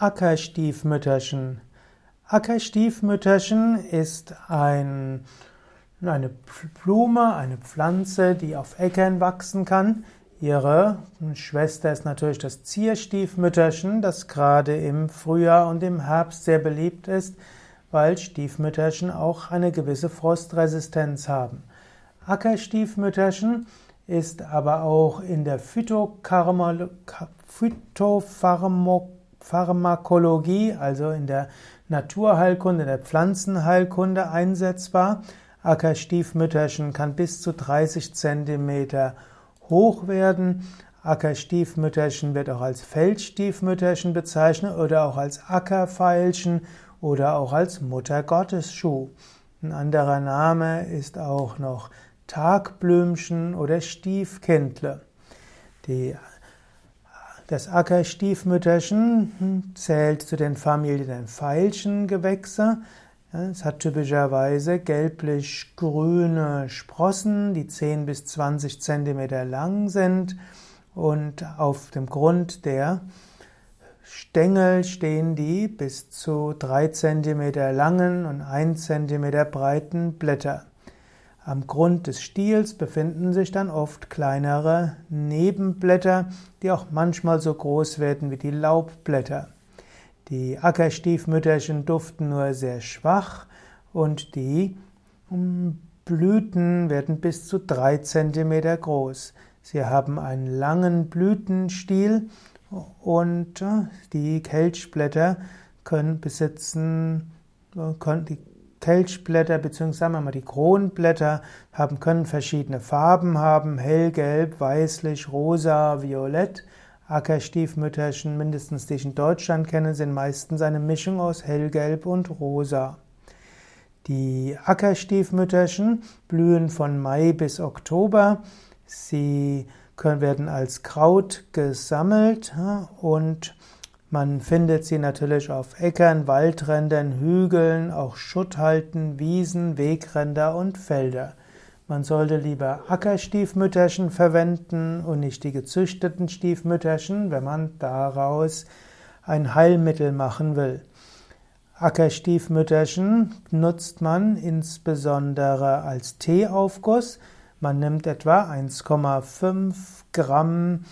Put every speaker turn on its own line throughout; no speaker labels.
Ackerstiefmütterchen. Ackerstiefmütterchen ist ein, eine Blume, eine Pflanze, die auf Äckern wachsen kann. Ihre Schwester ist natürlich das Zierstiefmütterchen, das gerade im Frühjahr und im Herbst sehr beliebt ist, weil Stiefmütterchen auch eine gewisse Frostresistenz haben. Ackerstiefmütterchen ist aber auch in der Phytopharmakologie Pharmakologie, also in der Naturheilkunde, der Pflanzenheilkunde einsetzbar. Ackerstiefmütterchen kann bis zu 30 Zentimeter hoch werden. Ackerstiefmütterchen wird auch als Feldstiefmütterchen bezeichnet oder auch als Ackerfeilchen oder auch als Muttergottesschuh. Ein anderer Name ist auch noch Tagblümchen oder Stiefkindle. Die das Ackerstiefmütterchen zählt zu den Familien der Veilchengewächse. Es hat typischerweise gelblich-grüne Sprossen, die 10 bis 20 Zentimeter lang sind und auf dem Grund der Stängel stehen die bis zu 3 Zentimeter langen und 1 Zentimeter breiten Blätter. Am Grund des Stiels befinden sich dann oft kleinere Nebenblätter, die auch manchmal so groß werden wie die Laubblätter. Die Ackerstiefmütterchen duften nur sehr schwach und die Blüten werden bis zu drei Zentimeter groß. Sie haben einen langen Blütenstiel und die Kelchblätter können besitzen, können, die Kelchblätter bzw. die Kronblätter haben, können verschiedene Farben haben, hellgelb, weißlich, rosa, violett. Ackerstiefmütterchen, mindestens die ich in Deutschland kenne, sind meistens eine Mischung aus hellgelb und rosa. Die Ackerstiefmütterchen blühen von Mai bis Oktober. Sie können, werden als Kraut gesammelt und man findet sie natürlich auf Äckern, Waldrändern, Hügeln, auch Schutthalten, Wiesen, Wegränder und Felder. Man sollte lieber Ackerstiefmütterchen verwenden und nicht die gezüchteten Stiefmütterchen, wenn man daraus ein Heilmittel machen will. Ackerstiefmütterchen nutzt man insbesondere als Teeaufguss. Man nimmt etwa 1,5 Gramm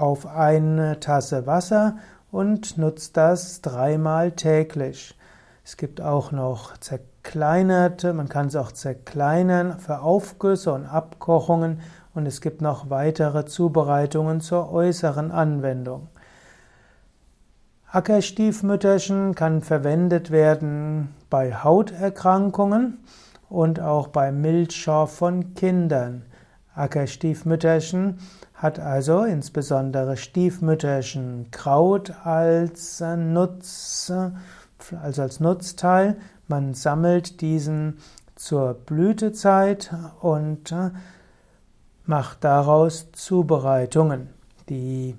auf eine Tasse Wasser und nutzt das dreimal täglich. Es gibt auch noch zerkleinerte, man kann es auch zerkleinern für Aufgüsse und Abkochungen und es gibt noch weitere Zubereitungen zur äußeren Anwendung. Ackerstiefmütterchen kann verwendet werden bei Hauterkrankungen und auch bei Milchschor von Kindern. Ackerstiefmütterchen hat also insbesondere Stiefmütterchen Kraut als Nutz, also als Nutzteil. Man sammelt diesen zur Blütezeit und macht daraus Zubereitungen. Die,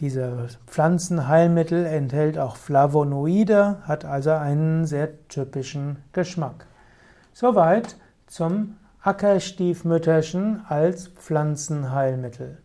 diese Pflanzenheilmittel enthält auch Flavonoide, hat also einen sehr typischen Geschmack. Soweit zum Ackerstiefmütterchen als Pflanzenheilmittel